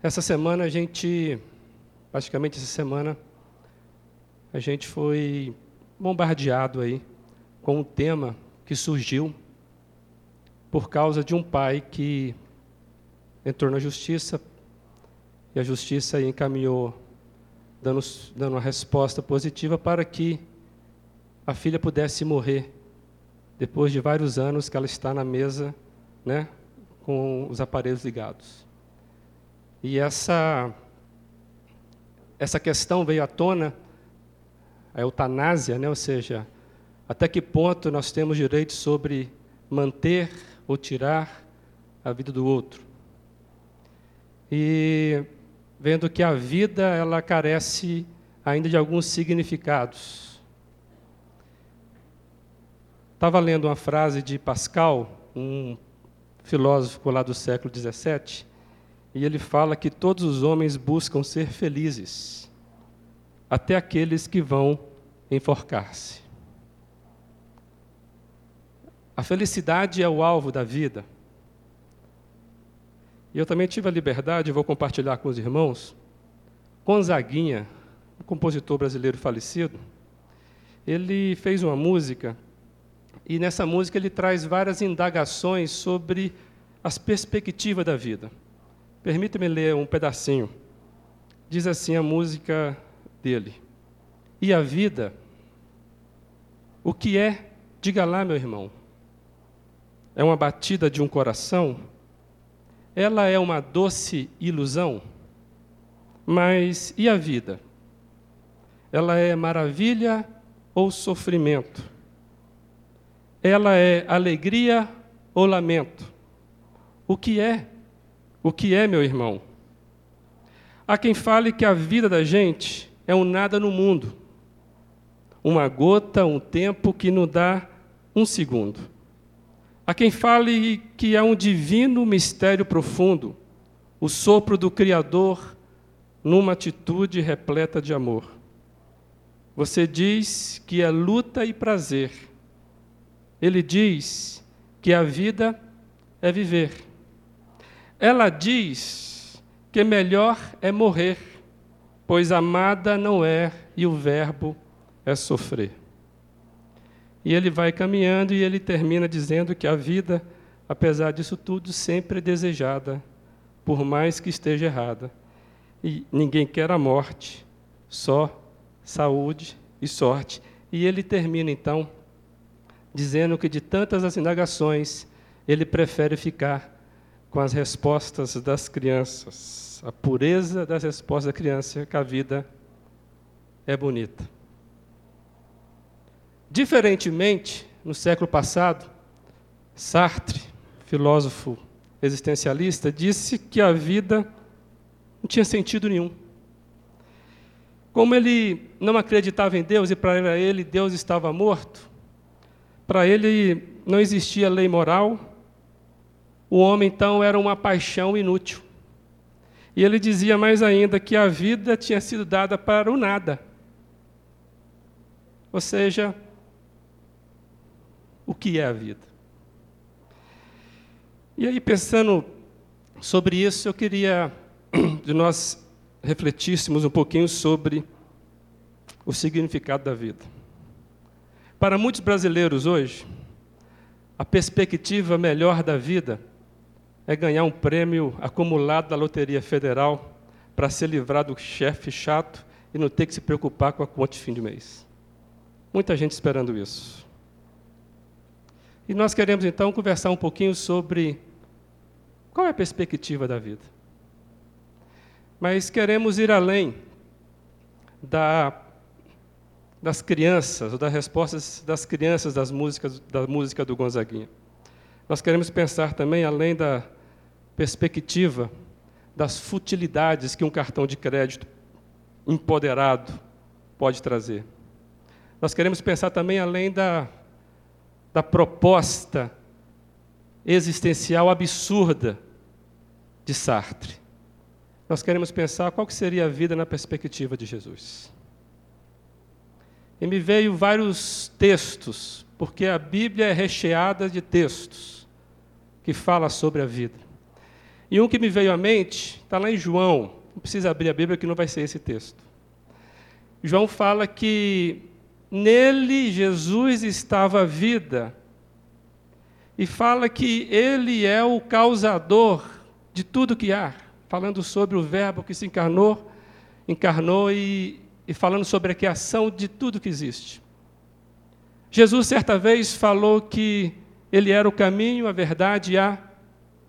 Essa semana a gente, praticamente essa semana, a gente foi bombardeado aí com um tema que surgiu por causa de um pai que entrou na justiça e a justiça encaminhou, dando, dando uma resposta positiva para que a filha pudesse morrer depois de vários anos que ela está na mesa, né, com os aparelhos ligados. E essa, essa questão veio à tona, a eutanásia, né? ou seja, até que ponto nós temos direito sobre manter ou tirar a vida do outro. E vendo que a vida ela carece ainda de alguns significados. Estava lendo uma frase de Pascal, um filósofo lá do século XVII, e ele fala que todos os homens buscam ser felizes, até aqueles que vão enforcar-se. A felicidade é o alvo da vida. E eu também tive a liberdade, vou compartilhar com os irmãos, Gonzaguinha, um compositor brasileiro falecido, ele fez uma música, e nessa música ele traz várias indagações sobre as perspectivas da vida. Permita-me ler um pedacinho. Diz assim a música dele. E a vida, o que é? Diga lá, meu irmão. É uma batida de um coração? Ela é uma doce ilusão? Mas e a vida? Ela é maravilha ou sofrimento? Ela é alegria ou lamento? O que é? O que é, meu irmão? Há quem fale que a vida da gente é um nada no mundo, uma gota, um tempo que nos dá um segundo. Há quem fale que é um divino mistério profundo, o sopro do Criador numa atitude repleta de amor. Você diz que é luta e prazer. Ele diz que a vida é viver. Ela diz que melhor é morrer, pois amada não é e o verbo é sofrer. E ele vai caminhando e ele termina dizendo que a vida, apesar disso tudo, sempre é desejada, por mais que esteja errada. E ninguém quer a morte, só saúde e sorte. E ele termina então dizendo que de tantas as indagações, ele prefere ficar com as respostas das crianças, a pureza das respostas da criança, que a vida é bonita. Diferentemente, no século passado, Sartre, filósofo existencialista, disse que a vida não tinha sentido nenhum. Como ele não acreditava em Deus e para ele Deus estava morto, para ele não existia lei moral, o homem então era uma paixão inútil. E ele dizia mais ainda que a vida tinha sido dada para o nada. Ou seja, o que é a vida? E aí, pensando sobre isso, eu queria que nós refletíssemos um pouquinho sobre o significado da vida. Para muitos brasileiros hoje, a perspectiva melhor da vida é ganhar um prêmio acumulado da Loteria Federal para ser livrado do chefe chato e não ter que se preocupar com a conta de fim de mês. Muita gente esperando isso. E nós queremos então conversar um pouquinho sobre qual é a perspectiva da vida. Mas queremos ir além da, das crianças, ou das respostas das crianças das músicas, da música do Gonzaguinha. Nós queremos pensar também além da perspectiva das futilidades que um cartão de crédito empoderado pode trazer. Nós queremos pensar também além da, da proposta existencial absurda de Sartre. Nós queremos pensar qual que seria a vida na perspectiva de Jesus. E me veio vários textos, porque a Bíblia é recheada de textos que fala sobre a vida. E um que me veio à mente está lá em João. Não precisa abrir a Bíblia que não vai ser esse texto. João fala que nele Jesus estava a vida. E fala que ele é o causador de tudo que há, falando sobre o Verbo que se encarnou, encarnou e, e falando sobre a criação de tudo que existe. Jesus, certa vez, falou que ele era o caminho, a verdade e a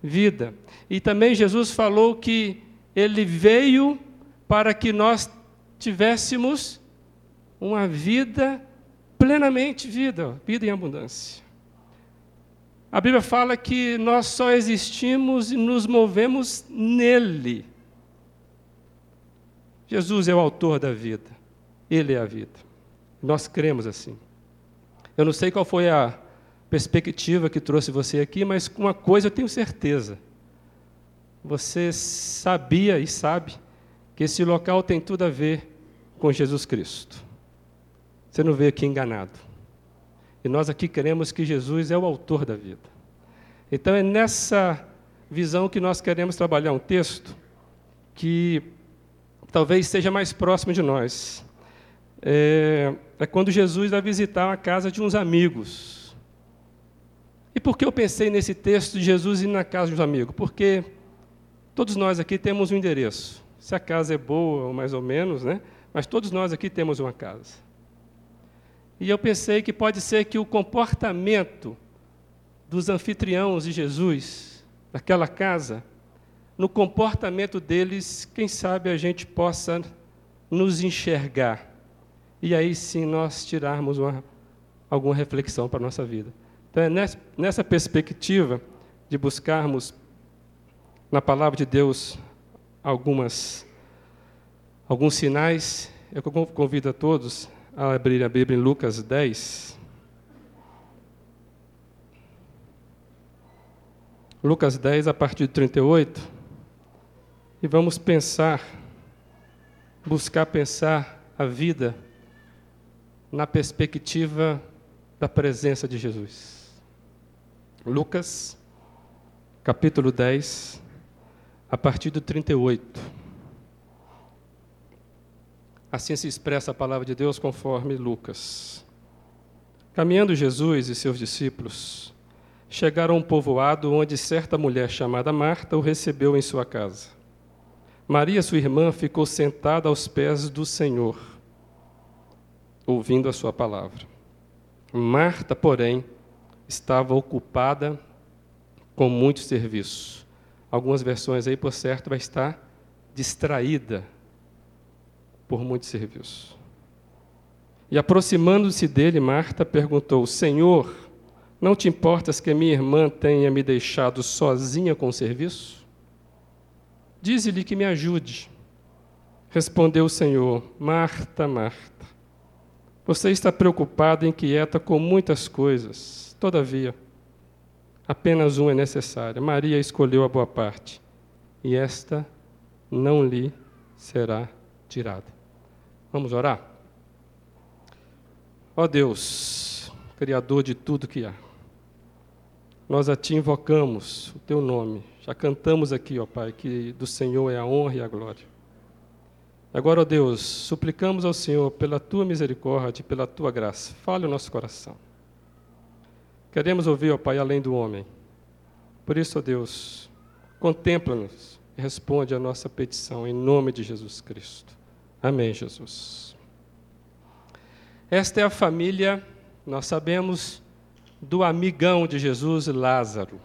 vida. E também Jesus falou que ele veio para que nós tivéssemos uma vida plenamente vida, vida em abundância. A Bíblia fala que nós só existimos e nos movemos nele. Jesus é o autor da vida, ele é a vida. Nós cremos assim. Eu não sei qual foi a perspectiva que trouxe você aqui, mas uma coisa eu tenho certeza. Você sabia e sabe que esse local tem tudo a ver com Jesus Cristo. Você não veio aqui enganado. E nós aqui queremos que Jesus é o autor da vida. Então é nessa visão que nós queremos trabalhar um texto que talvez seja mais próximo de nós é, é quando Jesus vai visitar a casa de uns amigos. E por que eu pensei nesse texto de Jesus ir na casa de uns amigos? Porque todos nós aqui temos um endereço. Se a casa é boa ou mais ou menos, né? Mas todos nós aqui temos uma casa. E eu pensei que pode ser que o comportamento dos anfitriãos de Jesus, daquela casa, no comportamento deles, quem sabe a gente possa nos enxergar e aí sim nós tirarmos uma, alguma reflexão para a nossa vida. Então, é nessa perspectiva de buscarmos na palavra de Deus algumas, alguns sinais, eu convido a todos a abrir a Bíblia em Lucas 10. Lucas 10, a partir de 38, e vamos pensar, buscar pensar a vida na perspectiva da presença de Jesus. Lucas, capítulo 10, a partir do 38. Assim se expressa a palavra de Deus conforme Lucas. Caminhando Jesus e seus discípulos, chegaram a um povoado onde certa mulher chamada Marta o recebeu em sua casa. Maria, sua irmã, ficou sentada aos pés do Senhor ouvindo a sua palavra. Marta, porém, estava ocupada com muito serviço. Algumas versões aí, por certo, vai estar distraída por muito serviço. E aproximando-se dele, Marta perguntou: Senhor, não te importas que minha irmã tenha me deixado sozinha com o serviço? Dize-lhe que me ajude. Respondeu o Senhor: Marta, Marta você está preocupado e inquieta com muitas coisas. Todavia, apenas uma é necessária. Maria escolheu a boa parte, e esta não lhe será tirada. Vamos orar? Ó Deus, Criador de tudo que há, nós a Ti invocamos o Teu nome. Já cantamos aqui, ó Pai, que do Senhor é a honra e a glória. Agora, ó Deus, suplicamos ao Senhor pela tua misericórdia e pela tua graça. Fale o nosso coração. Queremos ouvir, ó Pai, além do homem. Por isso, ó Deus, contempla-nos e responde a nossa petição em nome de Jesus Cristo. Amém, Jesus. Esta é a família, nós sabemos, do amigão de Jesus, Lázaro,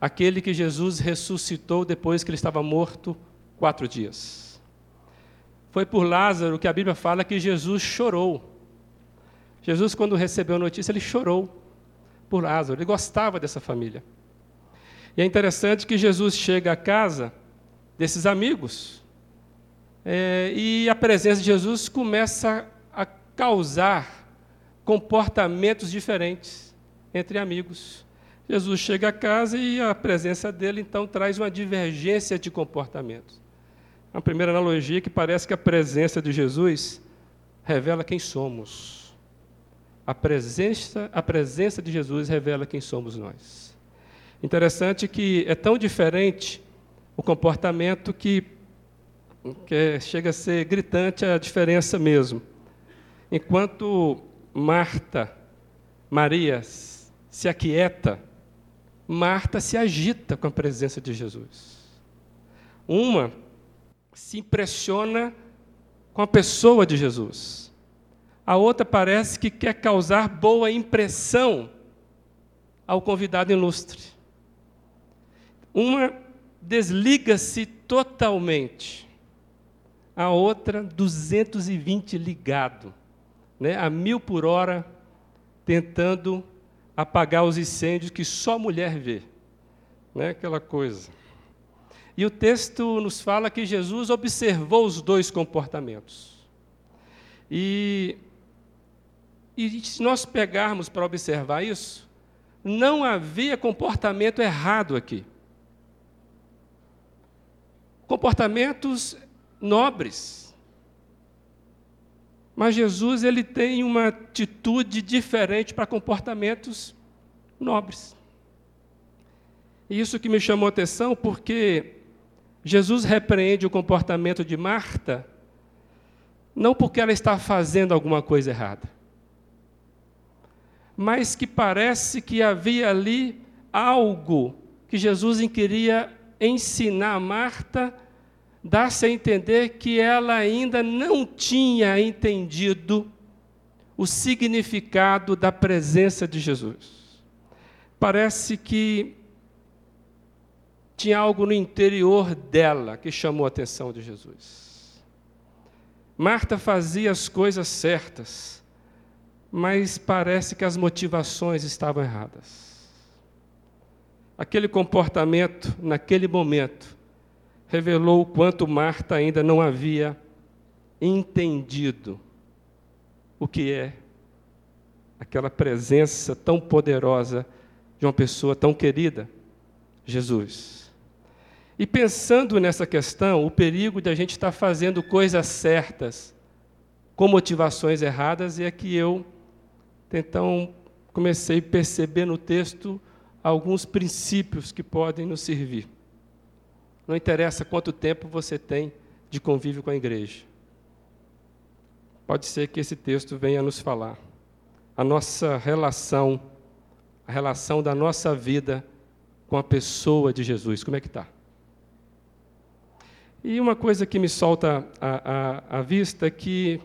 aquele que Jesus ressuscitou depois que ele estava morto quatro dias. Foi por Lázaro que a Bíblia fala que Jesus chorou. Jesus, quando recebeu a notícia, ele chorou por Lázaro. Ele gostava dessa família. E é interessante que Jesus chega à casa desses amigos é, e a presença de Jesus começa a causar comportamentos diferentes entre amigos. Jesus chega a casa e a presença dele então traz uma divergência de comportamentos. A primeira analogia é que parece que a presença de Jesus revela quem somos. A presença, a presença de Jesus revela quem somos nós. Interessante que é tão diferente o comportamento que, que chega a ser gritante a diferença mesmo. Enquanto Marta, Maria se aquieta, Marta se agita com a presença de Jesus. Uma se impressiona com a pessoa de Jesus. A outra parece que quer causar boa impressão ao convidado ilustre. Uma desliga-se totalmente, a outra 220 ligado, né, a mil por hora, tentando apagar os incêndios que só mulher vê, né, aquela coisa. E o texto nos fala que Jesus observou os dois comportamentos. E, e se nós pegarmos para observar isso, não havia comportamento errado aqui. Comportamentos nobres. Mas Jesus ele tem uma atitude diferente para comportamentos nobres. E isso que me chamou a atenção porque Jesus repreende o comportamento de Marta, não porque ela está fazendo alguma coisa errada, mas que parece que havia ali algo que Jesus queria ensinar a Marta, dar-se a entender que ela ainda não tinha entendido o significado da presença de Jesus. Parece que tinha algo no interior dela que chamou a atenção de Jesus. Marta fazia as coisas certas, mas parece que as motivações estavam erradas. Aquele comportamento, naquele momento, revelou o quanto Marta ainda não havia entendido o que é aquela presença tão poderosa de uma pessoa tão querida, Jesus. E pensando nessa questão, o perigo de a gente estar fazendo coisas certas com motivações erradas é que eu, então, comecei a perceber no texto alguns princípios que podem nos servir. Não interessa quanto tempo você tem de convívio com a igreja. Pode ser que esse texto venha nos falar. A nossa relação, a relação da nossa vida com a pessoa de Jesus, como é que está? E uma coisa que me solta a, a, a vista é que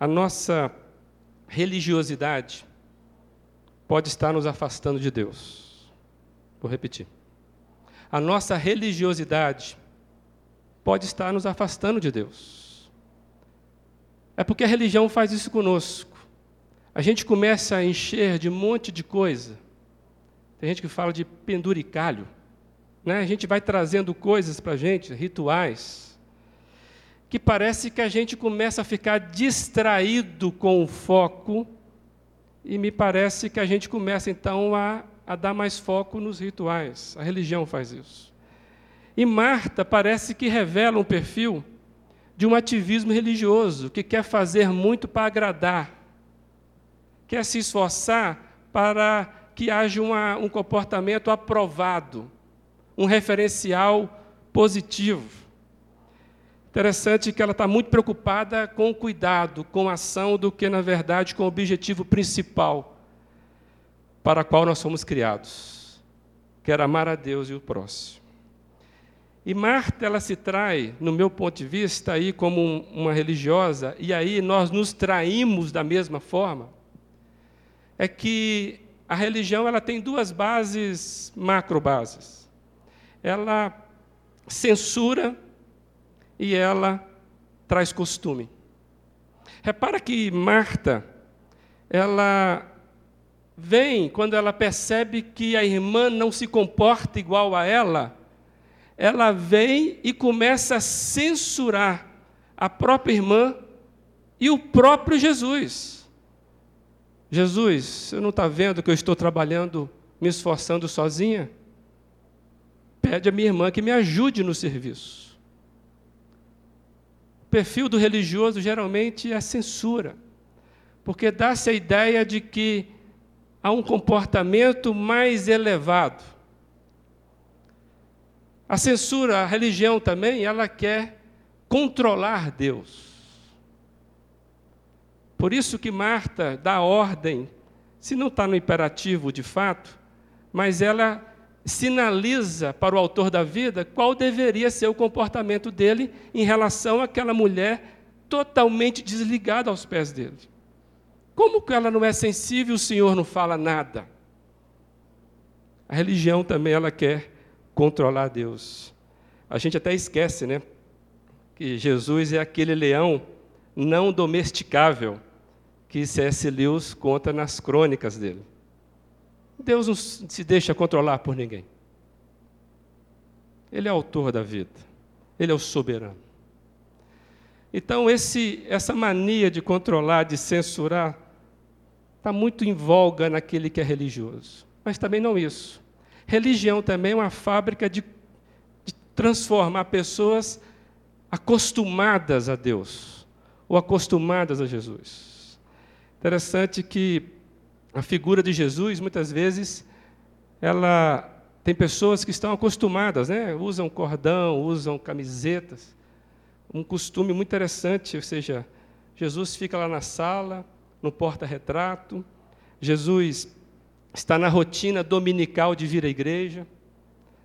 a nossa religiosidade pode estar nos afastando de Deus. Vou repetir. A nossa religiosidade pode estar nos afastando de Deus. É porque a religião faz isso conosco. A gente começa a encher de um monte de coisa. Tem gente que fala de penduricalho. Né? A gente vai trazendo coisas para a gente, rituais, que parece que a gente começa a ficar distraído com o foco, e me parece que a gente começa então a, a dar mais foco nos rituais. A religião faz isso. E Marta parece que revela um perfil de um ativismo religioso, que quer fazer muito para agradar, quer se esforçar para que haja uma, um comportamento aprovado um referencial positivo. Interessante que ela está muito preocupada com o cuidado, com a ação, do que, na verdade, com o objetivo principal para o qual nós somos criados, que era amar a Deus e o próximo. E Marta, ela se trai, no meu ponto de vista, aí como um, uma religiosa, e aí nós nos traímos da mesma forma, é que a religião ela tem duas bases, macro bases ela censura e ela traz costume. Repara que Marta, ela vem quando ela percebe que a irmã não se comporta igual a ela, ela vem e começa a censurar a própria irmã e o próprio Jesus. Jesus, você não está vendo que eu estou trabalhando, me esforçando sozinha? Pede a minha irmã que me ajude no serviço. O perfil do religioso geralmente é censura, porque dá-se a ideia de que há um comportamento mais elevado. A censura, a religião também, ela quer controlar Deus. Por isso que Marta dá ordem, se não está no imperativo de fato, mas ela sinaliza para o autor da vida qual deveria ser o comportamento dele em relação àquela mulher totalmente desligada aos pés dele. Como que ela não é sensível, o Senhor não fala nada? A religião também ela quer controlar Deus. A gente até esquece, né? Que Jesus é aquele leão não domesticável que C.S. Lewis conta nas crônicas dele. Deus não se deixa controlar por ninguém. Ele é autor da vida. Ele é o soberano. Então, esse, essa mania de controlar, de censurar, está muito em voga naquele que é religioso. Mas também não isso. Religião também é uma fábrica de, de transformar pessoas acostumadas a Deus, ou acostumadas a Jesus. Interessante que a figura de Jesus, muitas vezes, ela tem pessoas que estão acostumadas, né? usam cordão, usam camisetas. Um costume muito interessante, ou seja, Jesus fica lá na sala, no porta-retrato, Jesus está na rotina dominical de vir à igreja.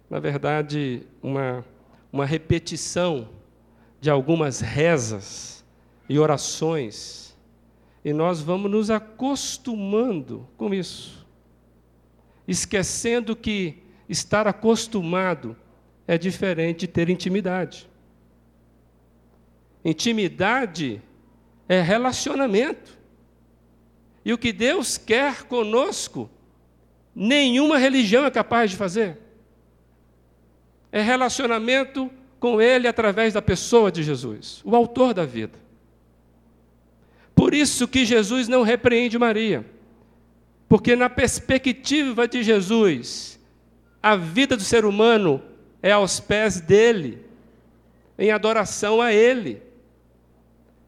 Na verdade, uma, uma repetição de algumas rezas e orações e nós vamos nos acostumando com isso, esquecendo que estar acostumado é diferente de ter intimidade. Intimidade é relacionamento. E o que Deus quer conosco, nenhuma religião é capaz de fazer. É relacionamento com Ele através da pessoa de Jesus, o autor da vida. Por isso que Jesus não repreende Maria. Porque na perspectiva de Jesus, a vida do ser humano é aos pés dele, em adoração a ele.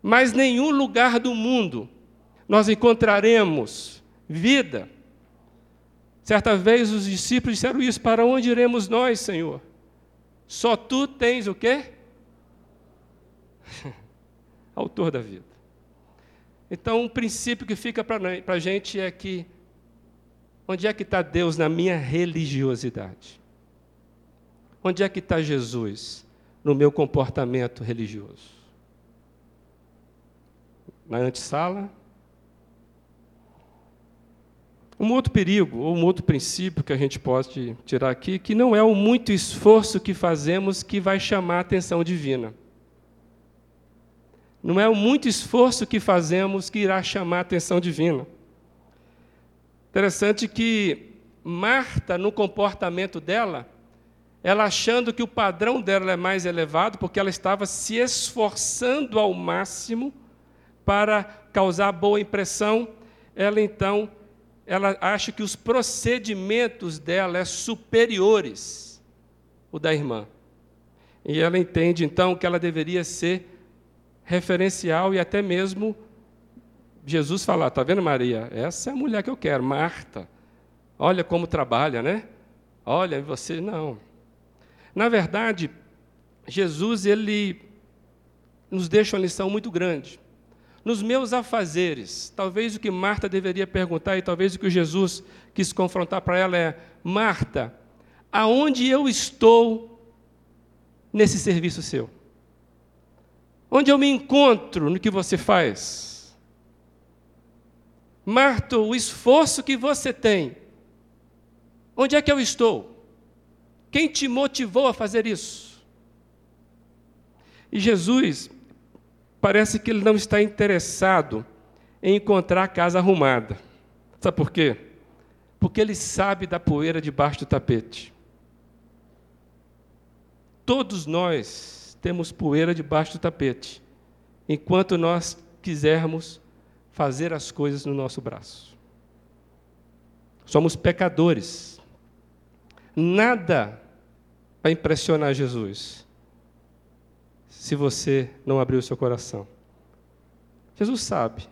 Mas nenhum lugar do mundo nós encontraremos vida. Certa vez os discípulos disseram isso: Para onde iremos nós, Senhor? Só tu tens o quê? Autor da vida. Então, um princípio que fica para a gente é que onde é que está Deus na minha religiosidade? Onde é que está Jesus no meu comportamento religioso? Na antessala? Um outro perigo, ou um outro princípio que a gente pode tirar aqui, que não é o muito esforço que fazemos que vai chamar a atenção divina. Não é o muito esforço que fazemos que irá chamar a atenção divina. Interessante que Marta, no comportamento dela, ela achando que o padrão dela é mais elevado, porque ela estava se esforçando ao máximo para causar boa impressão, ela então ela acha que os procedimentos dela é superiores o da irmã. E ela entende então que ela deveria ser referencial e até mesmo Jesus falar: está vendo, Maria? Essa é a mulher que eu quero, Marta. Olha como trabalha, né? Olha, você não. Na verdade, Jesus ele nos deixa uma lição muito grande. Nos meus afazeres, talvez o que Marta deveria perguntar e talvez o que Jesus quis confrontar para ela é: Marta, aonde eu estou nesse serviço seu? Onde eu me encontro no que você faz? Marta, o esforço que você tem. Onde é que eu estou? Quem te motivou a fazer isso? E Jesus, parece que ele não está interessado em encontrar a casa arrumada. Sabe por quê? Porque ele sabe da poeira debaixo do tapete. Todos nós temos poeira debaixo do tapete, enquanto nós quisermos fazer as coisas no nosso braço. Somos pecadores. Nada vai impressionar Jesus se você não abrir o seu coração. Jesus sabe.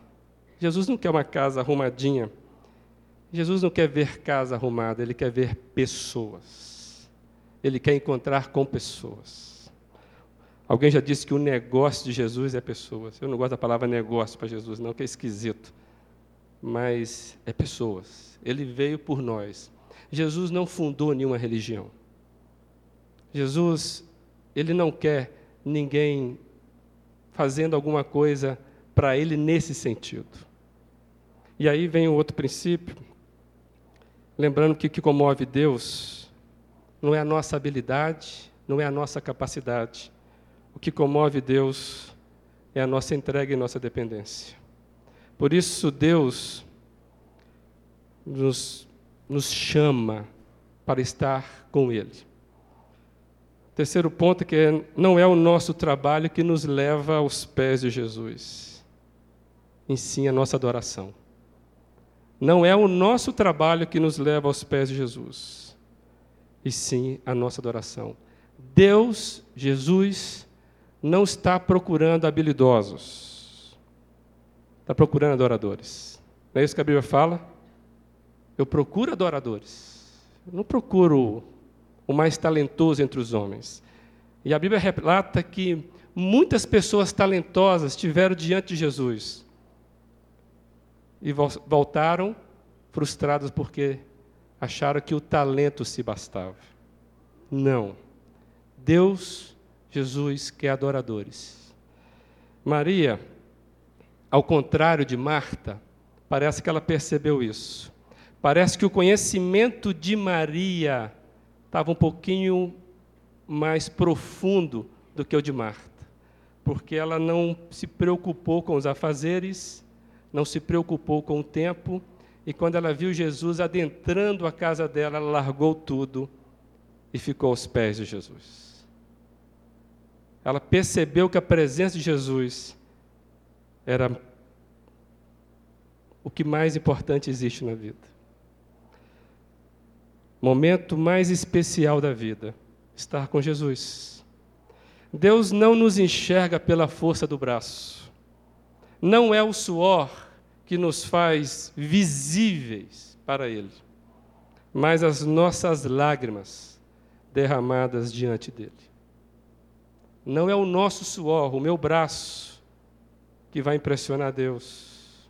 Jesus não quer uma casa arrumadinha. Jesus não quer ver casa arrumada, ele quer ver pessoas. ele quer encontrar com pessoas. Alguém já disse que o negócio de Jesus é pessoas. Eu não gosto da palavra negócio para Jesus, não, que é esquisito. Mas é pessoas. Ele veio por nós. Jesus não fundou nenhuma religião. Jesus, ele não quer ninguém fazendo alguma coisa para ele nesse sentido. E aí vem o outro princípio, lembrando que o que comove Deus não é a nossa habilidade, não é a nossa capacidade. O que comove Deus é a nossa entrega e nossa dependência. Por isso, Deus nos, nos chama para estar com Ele. Terceiro ponto que é, não é o nosso trabalho que nos leva aos pés de Jesus, em sim a nossa adoração. Não é o nosso trabalho que nos leva aos pés de Jesus, e sim a nossa adoração. Deus, Jesus, não está procurando habilidosos, está procurando adoradores. Não é isso que a Bíblia fala? Eu procuro adoradores, eu não procuro o mais talentoso entre os homens. E a Bíblia relata que muitas pessoas talentosas estiveram diante de Jesus e voltaram frustradas porque acharam que o talento se bastava. Não. Deus, Jesus, quer adoradores. Maria, ao contrário de Marta, parece que ela percebeu isso. Parece que o conhecimento de Maria estava um pouquinho mais profundo do que o de Marta, porque ela não se preocupou com os afazeres, não se preocupou com o tempo, e quando ela viu Jesus adentrando a casa dela, ela largou tudo e ficou aos pés de Jesus. Ela percebeu que a presença de Jesus era o que mais importante existe na vida momento mais especial da vida, estar com Jesus. Deus não nos enxerga pela força do braço. Não é o suor que nos faz visíveis para Ele, mas as nossas lágrimas derramadas diante dele. Não é o nosso suor, o meu braço, que vai impressionar Deus.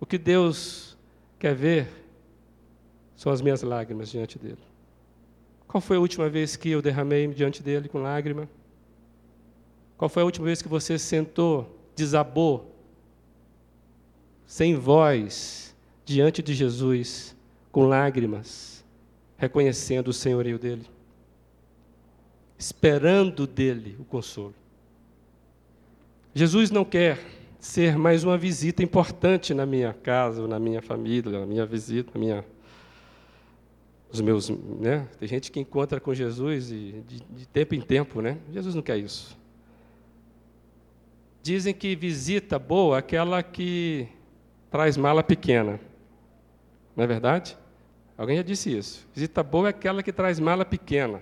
O que Deus quer ver são as minhas lágrimas diante dele. Qual foi a última vez que eu derramei diante dele com lágrima? Qual foi a última vez que você sentou, desabou, sem voz, diante de Jesus, com lágrimas, reconhecendo o senhorio dele? Esperando dele o consolo. Jesus não quer ser mais uma visita importante na minha casa, na minha família, na minha visita, na minha os meus, né? Tem gente que encontra com Jesus e de, de tempo em tempo, né? Jesus não quer isso. Dizem que visita boa é aquela que traz mala pequena. Não é verdade? Alguém já disse isso. Visita boa é aquela que traz mala pequena.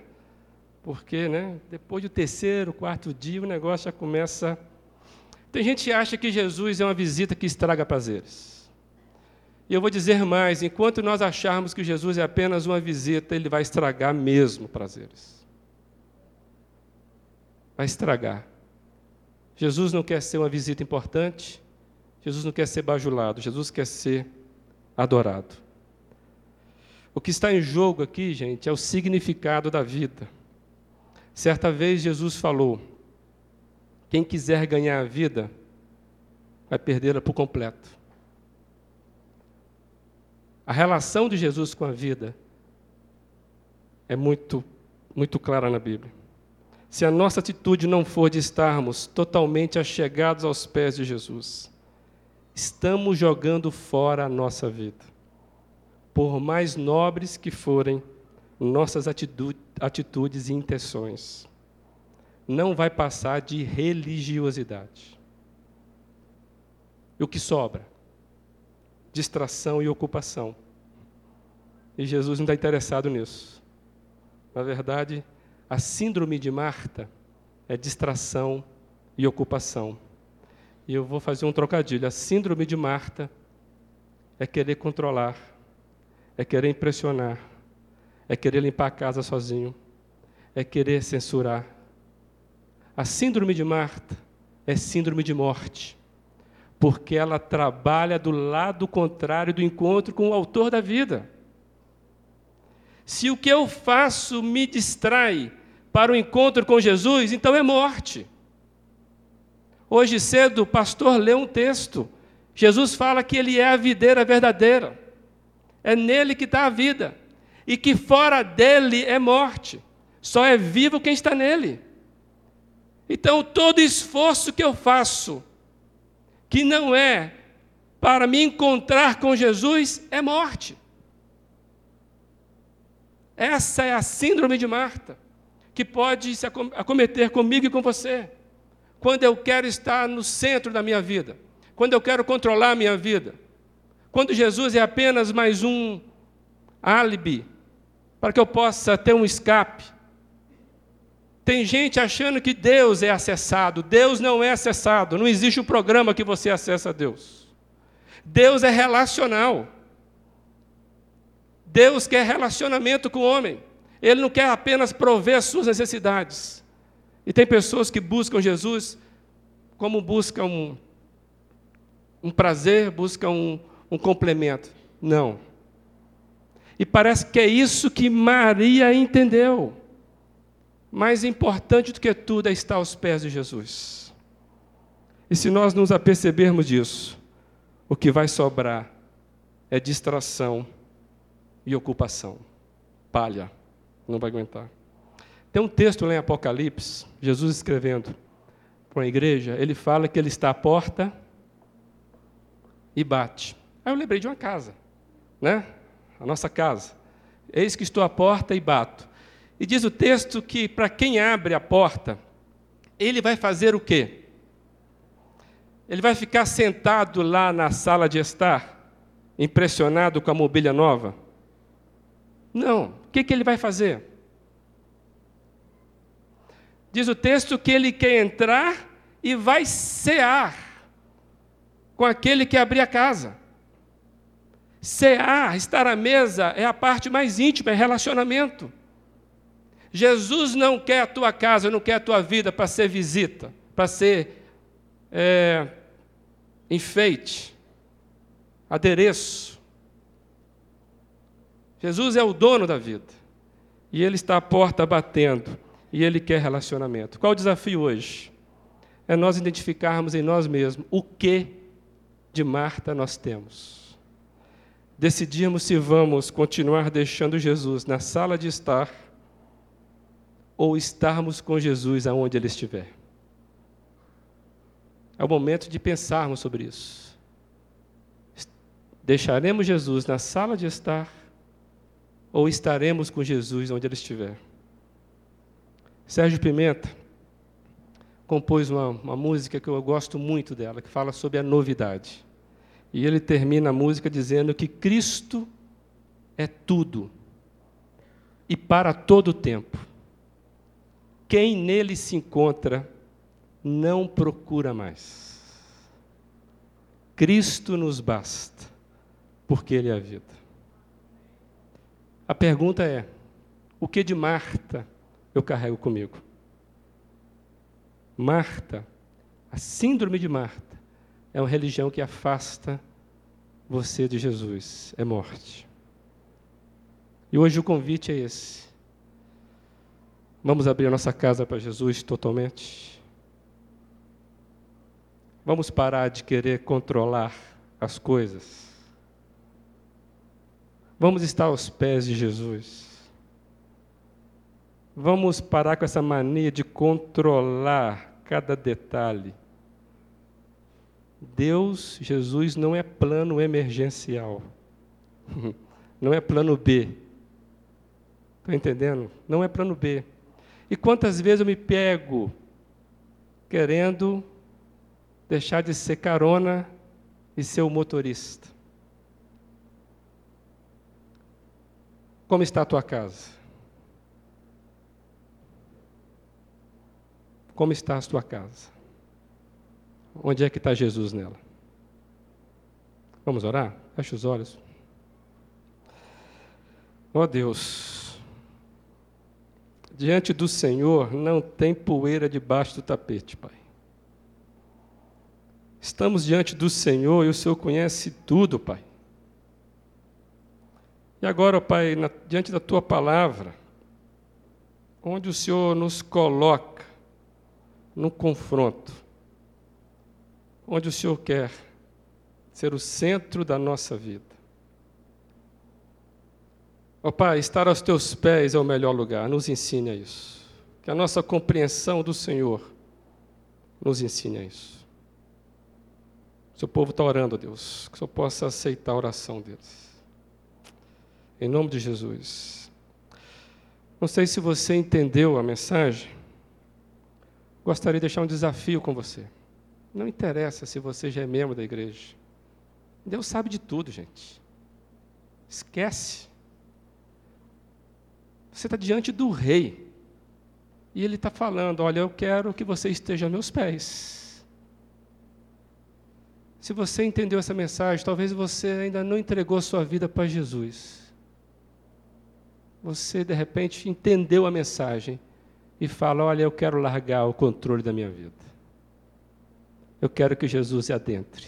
Porque, né, depois do terceiro, quarto dia, o negócio já começa. Tem gente que acha que Jesus é uma visita que estraga prazeres. E eu vou dizer mais: enquanto nós acharmos que Jesus é apenas uma visita, ele vai estragar mesmo prazeres. Vai estragar. Jesus não quer ser uma visita importante, Jesus não quer ser bajulado, Jesus quer ser adorado. O que está em jogo aqui, gente, é o significado da vida. Certa vez Jesus falou: quem quiser ganhar a vida, vai perdê-la por completo. A relação de Jesus com a vida é muito, muito clara na Bíblia. Se a nossa atitude não for de estarmos totalmente achegados aos pés de Jesus, estamos jogando fora a nossa vida. Por mais nobres que forem nossas atitudes e intenções, não vai passar de religiosidade. E o que sobra? distração e ocupação. E Jesus não está interessado nisso. Na verdade, a síndrome de Marta é distração e ocupação. E eu vou fazer um trocadilho. A síndrome de Marta é querer controlar, é querer impressionar, é querer limpar a casa sozinho, é querer censurar. A síndrome de Marta é síndrome de morte, porque ela trabalha do lado contrário do encontro com o autor da vida. Se o que eu faço me distrai para o encontro com Jesus, então é morte. Hoje cedo, o pastor leu um texto. Jesus fala que ele é a videira verdadeira. É nele que está a vida. E que fora dele é morte. Só é vivo quem está nele. Então, todo esforço que eu faço, que não é para me encontrar com Jesus, é morte. Essa é a síndrome de Marta, que pode se acometer comigo e com você. Quando eu quero estar no centro da minha vida, quando eu quero controlar a minha vida, quando Jesus é apenas mais um álibi para que eu possa ter um escape. Tem gente achando que Deus é acessado. Deus não é acessado. Não existe um programa que você acessa a Deus. Deus é relacional. Deus quer relacionamento com o homem. Ele não quer apenas prover as suas necessidades. E tem pessoas que buscam Jesus como buscam um, um prazer, buscam um, um complemento. Não. E parece que é isso que Maria entendeu. Mais importante do que tudo é estar aos pés de Jesus. E se nós nos apercebermos disso, o que vai sobrar é distração e ocupação. Palha, não vai aguentar. Tem um texto lá em Apocalipse, Jesus escrevendo para uma igreja, ele fala que ele está à porta e bate. Aí eu lembrei de uma casa, né? A nossa casa. Eis que estou à porta e bato. E diz o texto que para quem abre a porta, ele vai fazer o quê? Ele vai ficar sentado lá na sala de estar, impressionado com a mobília nova? Não. O que, que ele vai fazer? Diz o texto que ele quer entrar e vai cear com aquele que abrir a casa. Cear, estar à mesa, é a parte mais íntima, é relacionamento. Jesus não quer a tua casa, não quer a tua vida para ser visita, para ser é, enfeite, adereço. Jesus é o dono da vida. E Ele está à porta batendo. E Ele quer relacionamento. Qual o desafio hoje? É nós identificarmos em nós mesmos o que de Marta nós temos. Decidirmos se vamos continuar deixando Jesus na sala de estar ou estarmos com Jesus aonde Ele estiver. É o momento de pensarmos sobre isso. Deixaremos Jesus na sala de estar ou estaremos com Jesus onde ele estiver. Sérgio Pimenta compôs uma, uma, música que eu gosto muito dela, que fala sobre a novidade. E ele termina a música dizendo que Cristo é tudo e para todo o tempo. Quem nele se encontra não procura mais. Cristo nos basta, porque Ele é a vida. A pergunta é: o que de Marta eu carrego comigo? Marta, a síndrome de Marta, é uma religião que afasta você de Jesus, é morte. E hoje o convite é esse. Vamos abrir a nossa casa para Jesus totalmente. Vamos parar de querer controlar as coisas. Vamos estar aos pés de Jesus. Vamos parar com essa mania de controlar cada detalhe. Deus, Jesus, não é plano emergencial. Não é plano B. Está entendendo? Não é plano B. E quantas vezes eu me pego querendo deixar de ser carona e ser o motorista? Como está a tua casa? Como está a tua casa? Onde é que está Jesus nela? Vamos orar? Feche os olhos. Ó oh Deus, Diante do Senhor não tem poeira debaixo do tapete, Pai. Estamos diante do Senhor e o Senhor conhece tudo, Pai. E agora, Pai, na, diante da tua palavra, onde o Senhor nos coloca no confronto, onde o Senhor quer ser o centro da nossa vida. Ó oh, Pai, estar aos teus pés é o melhor lugar, nos ensine a isso. Que a nossa compreensão do Senhor nos ensine a isso. O seu povo está orando, Deus, que o Senhor possa aceitar a oração deles. Em nome de Jesus. Não sei se você entendeu a mensagem. Gostaria de deixar um desafio com você. Não interessa se você já é membro da igreja. Deus sabe de tudo, gente. Esquece. Você está diante do rei. E ele está falando: Olha, eu quero que você esteja aos meus pés. Se você entendeu essa mensagem, talvez você ainda não entregou sua vida para Jesus. Você, de repente, entendeu a mensagem e fala: Olha, eu quero largar o controle da minha vida. Eu quero que Jesus adentre.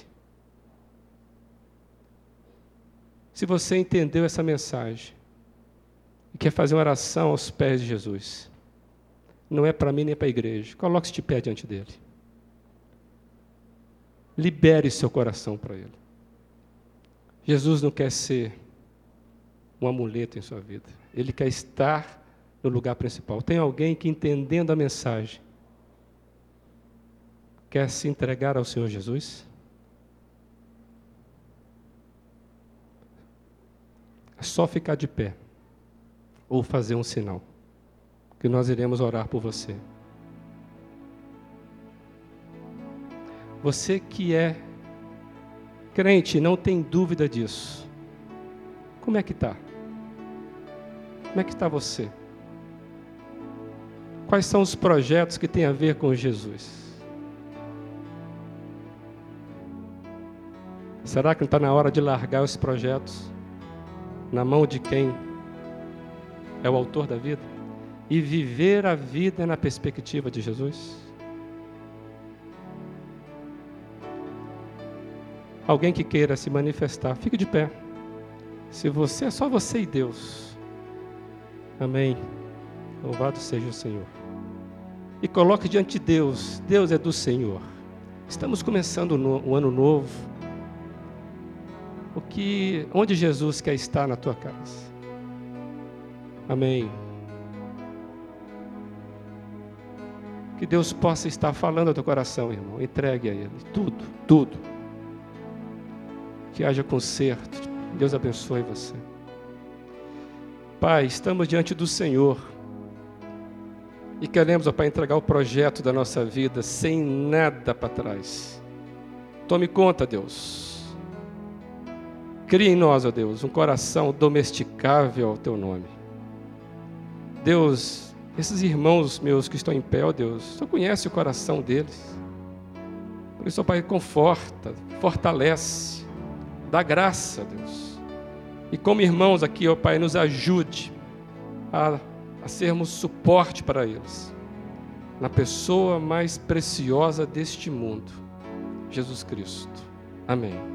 Se você entendeu essa mensagem, e quer fazer uma oração aos pés de Jesus, não é para mim nem para a igreja. Coloque-se de pé diante dele. Libere seu coração para ele. Jesus não quer ser um amuleto em sua vida. Ele quer estar no lugar principal. Tem alguém que, entendendo a mensagem, quer se entregar ao Senhor Jesus? É só ficar de pé ou fazer um sinal, que nós iremos orar por você. Você que é crente, não tem dúvida disso. Como é que está? Como é que está você? Quais são os projetos que têm a ver com Jesus? Será que não está na hora de largar os projetos na mão de quem é o autor da vida, e viver a vida na perspectiva de Jesus? Alguém que queira se manifestar, fique de pé. Se você é só você e Deus. Amém. Louvado seja o Senhor. E coloque diante de Deus, Deus é do Senhor. Estamos começando um ano novo. O que, onde Jesus quer estar na tua casa? Amém. Que Deus possa estar falando ao teu coração, irmão. Entregue a Ele tudo, tudo. Que haja conserto. Deus abençoe você. Pai, estamos diante do Senhor. E queremos, ó Pai, entregar o projeto da nossa vida sem nada para trás. Tome conta, Deus. Crie em nós, ó Deus, um coração domesticável ao Teu nome. Deus, esses irmãos meus que estão em pé, ó Deus, só conhece o coração deles. Por isso, ó Pai, conforta, fortalece, dá graça, Deus. E como irmãos aqui, ó Pai, nos ajude a, a sermos suporte para eles, na pessoa mais preciosa deste mundo, Jesus Cristo. Amém.